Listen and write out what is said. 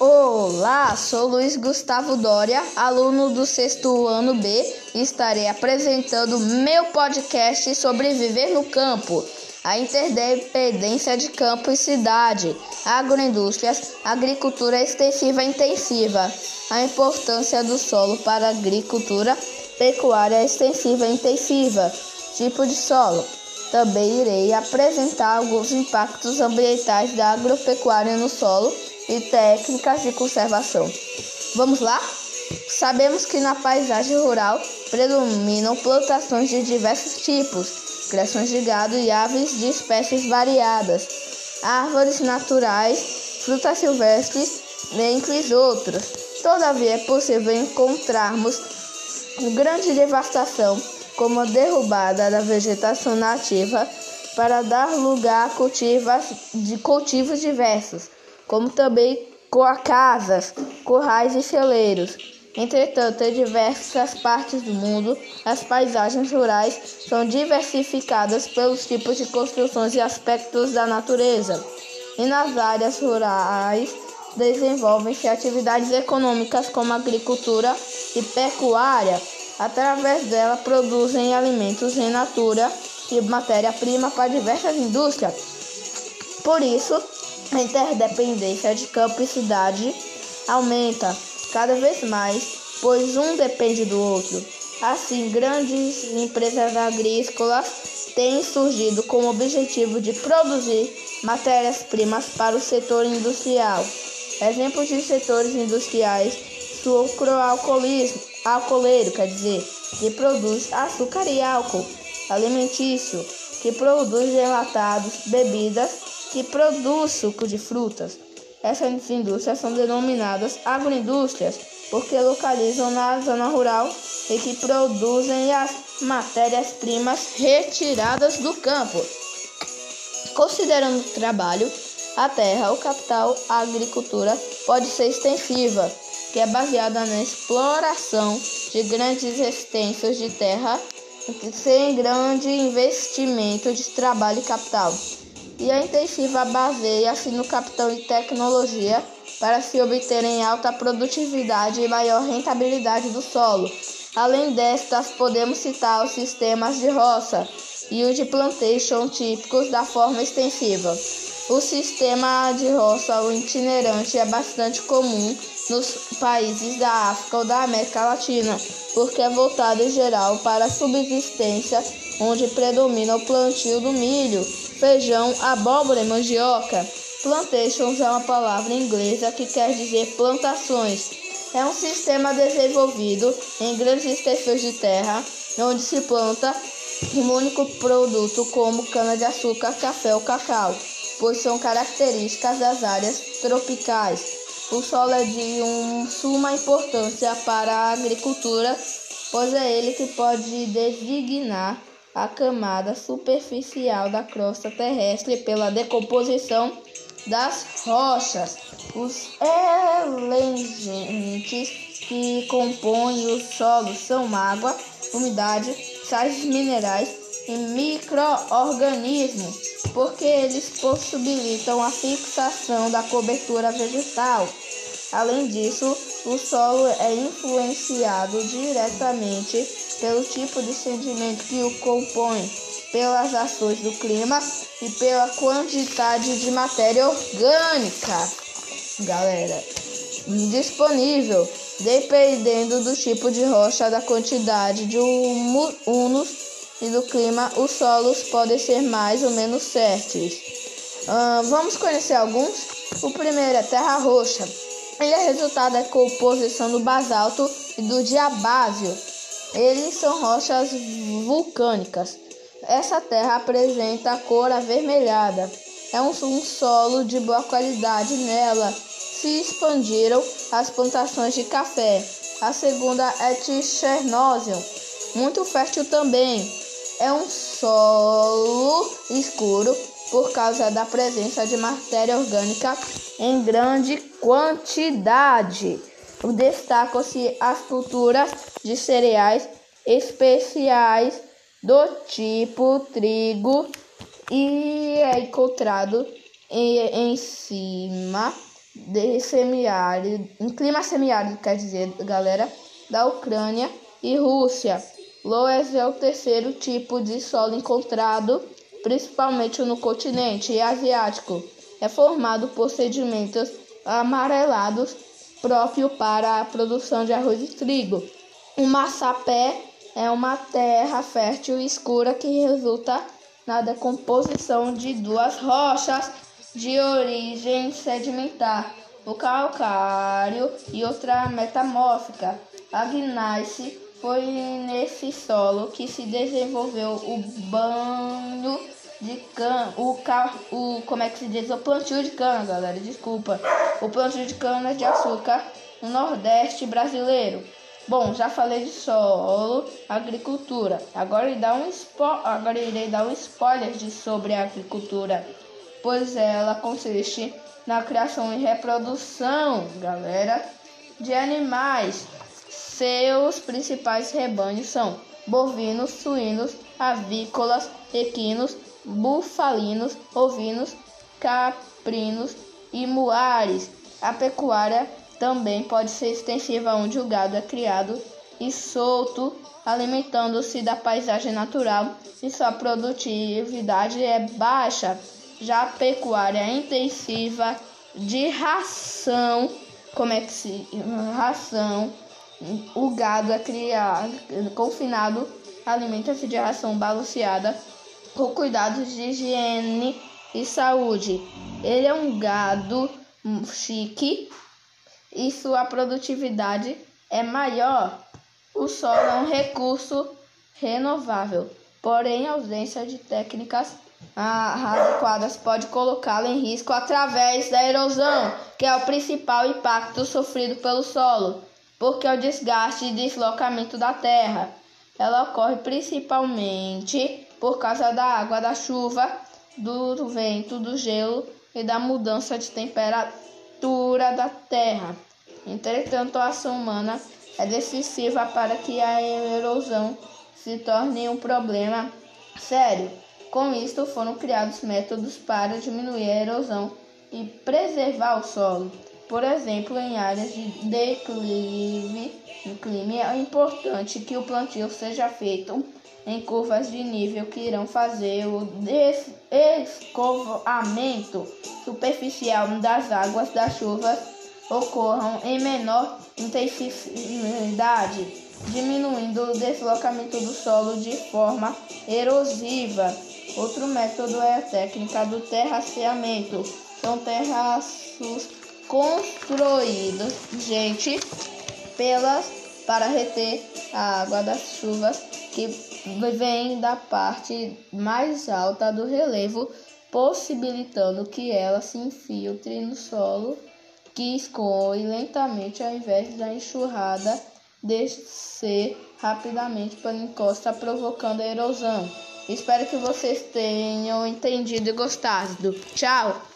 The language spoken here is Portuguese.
Olá, sou Luiz Gustavo Dória, aluno do sexto ano B, e estarei apresentando meu podcast sobre viver no campo, a interdependência de campo e cidade, agroindústrias, agricultura extensiva e intensiva, a importância do solo para agricultura, pecuária extensiva e intensiva, tipo de solo. Também irei apresentar alguns impactos ambientais da agropecuária no solo e técnicas de conservação. Vamos lá? Sabemos que na paisagem rural predominam plantações de diversos tipos, criações de gado e aves de espécies variadas, árvores naturais, frutas silvestres, dentre outros. Todavia, é possível encontrarmos grande devastação, como a derrubada da vegetação nativa, para dar lugar a cultivos diversos como também casas, currais e celeiros. Entretanto, em diversas partes do mundo, as paisagens rurais são diversificadas pelos tipos de construções e aspectos da natureza. E nas áreas rurais desenvolvem-se atividades econômicas como agricultura e pecuária. Através dela produzem alimentos em natura e matéria-prima para diversas indústrias. Por isso, a interdependência de campo e cidade aumenta cada vez mais, pois um depende do outro. Assim, grandes empresas agrícolas têm surgido com o objetivo de produzir matérias-primas para o setor industrial. Exemplos de setores industriais: sucroalcoolismo, alcooleiro, quer dizer, que produz açúcar e álcool, alimentício, que produz gelatados, bebidas que produz suco de frutas. Essas indústrias são denominadas agroindústrias porque localizam na zona rural e que produzem as matérias-primas retiradas do campo. Considerando o trabalho, a terra, o capital, a agricultura pode ser extensiva, que é baseada na exploração de grandes extensões de terra sem grande investimento de trabalho e capital e a intensiva baseia-se no capital e tecnologia para se obterem alta produtividade e maior rentabilidade do solo. Além destas, podemos citar os sistemas de roça e o de plantation típicos da forma extensiva. O sistema de roça ou itinerante é bastante comum nos países da África ou da América Latina, porque é voltado em geral para a subsistência, onde predomina o plantio do milho, feijão, abóbora e mandioca. Plantations é uma palavra inglesa que quer dizer plantações. É um sistema desenvolvido em grandes extensões de terra, onde se planta um único produto como cana-de-açúcar, café ou cacau, pois são características das áreas tropicais. O solo é de um, suma importância para a agricultura, pois é ele que pode designar a camada superficial da crosta terrestre pela decomposição das rochas. Os elementos que compõem o solo são água, umidade, sais minerais e microorganismos, porque eles possibilitam a fixação da cobertura vegetal. Além disso, o solo é influenciado diretamente pelo tipo de sedimento que o compõe, pelas ações do clima e pela quantidade de matéria orgânica, galera, disponível, dependendo do tipo de rocha, da quantidade de humus e do clima, os solos podem ser mais ou menos férteis. Uh, vamos conhecer alguns? O primeiro é terra roxa. Ele é resultado da composição do basalto e do diabásio. Eles são rochas vulcânicas. Essa terra apresenta a cor avermelhada. É um, um solo de boa qualidade. Nela se expandiram as plantações de café. A segunda é Tichernosium, muito fértil também. É um solo escuro por causa da presença de matéria orgânica em grande quantidade. Destacam-se as culturas de cereais especiais do tipo trigo e é encontrado em, em cima de semiárido, em clima semiárido, quer dizer, galera, da Ucrânia e Rússia. Loess é o terceiro tipo de solo encontrado, principalmente no continente asiático. É formado por sedimentos amarelados próprio para a produção de arroz e trigo. O massapé é uma terra fértil e escura que resulta na decomposição de duas rochas de origem sedimentar, o calcário e outra metamórfica. A gneiss foi nesse solo que se desenvolveu o banho de cana, o, o como é que se diz, o plantio de cana, galera, desculpa, o plantio de cana de açúcar no Nordeste brasileiro. Bom, já falei de solo, agricultura. Agora irei dar um, spo agora irei dar um spoiler de sobre a agricultura, pois ela consiste na criação e reprodução, galera, de animais. Seus principais rebanhos são bovinos, suínos, avícolas, equinos, bufalinos, ovinos, caprinos e muares. A pecuária também pode ser extensiva onde o gado é criado e solto, alimentando-se da paisagem natural e sua produtividade é baixa. Já a pecuária intensiva de ração, como é que se ração, o gado é criado, confinado, alimenta-se de ração balanceada com cuidados de higiene e saúde. Ele é um gado chique e sua produtividade é maior. O solo é um recurso renovável, porém a ausência de técnicas adequadas pode colocá-lo em risco através da erosão, que é o principal impacto sofrido pelo solo, porque é o desgaste e deslocamento da terra. Ela ocorre principalmente por causa da água, da chuva, do vento, do gelo e da mudança de temperatura da terra. Entretanto, a ação humana é decisiva para que a erosão se torne um problema sério. Com isto, foram criados métodos para diminuir a erosão e preservar o solo. Por exemplo, em áreas de declive, declive é importante que o plantio seja feito em curvas de nível que irão fazer o escoamento superficial das águas das chuvas ocorram em menor intensidade, diminuindo o deslocamento do solo de forma erosiva. Outro método é a técnica do terraceamento. São terraços construídos, gente, pelas para reter a água das chuvas que vem da parte mais alta do relevo, possibilitando que ela se infiltre no solo que escoe lentamente ao invés da enxurrada descer rapidamente pela encosta, provocando erosão. Espero que vocês tenham entendido e gostado. Tchau!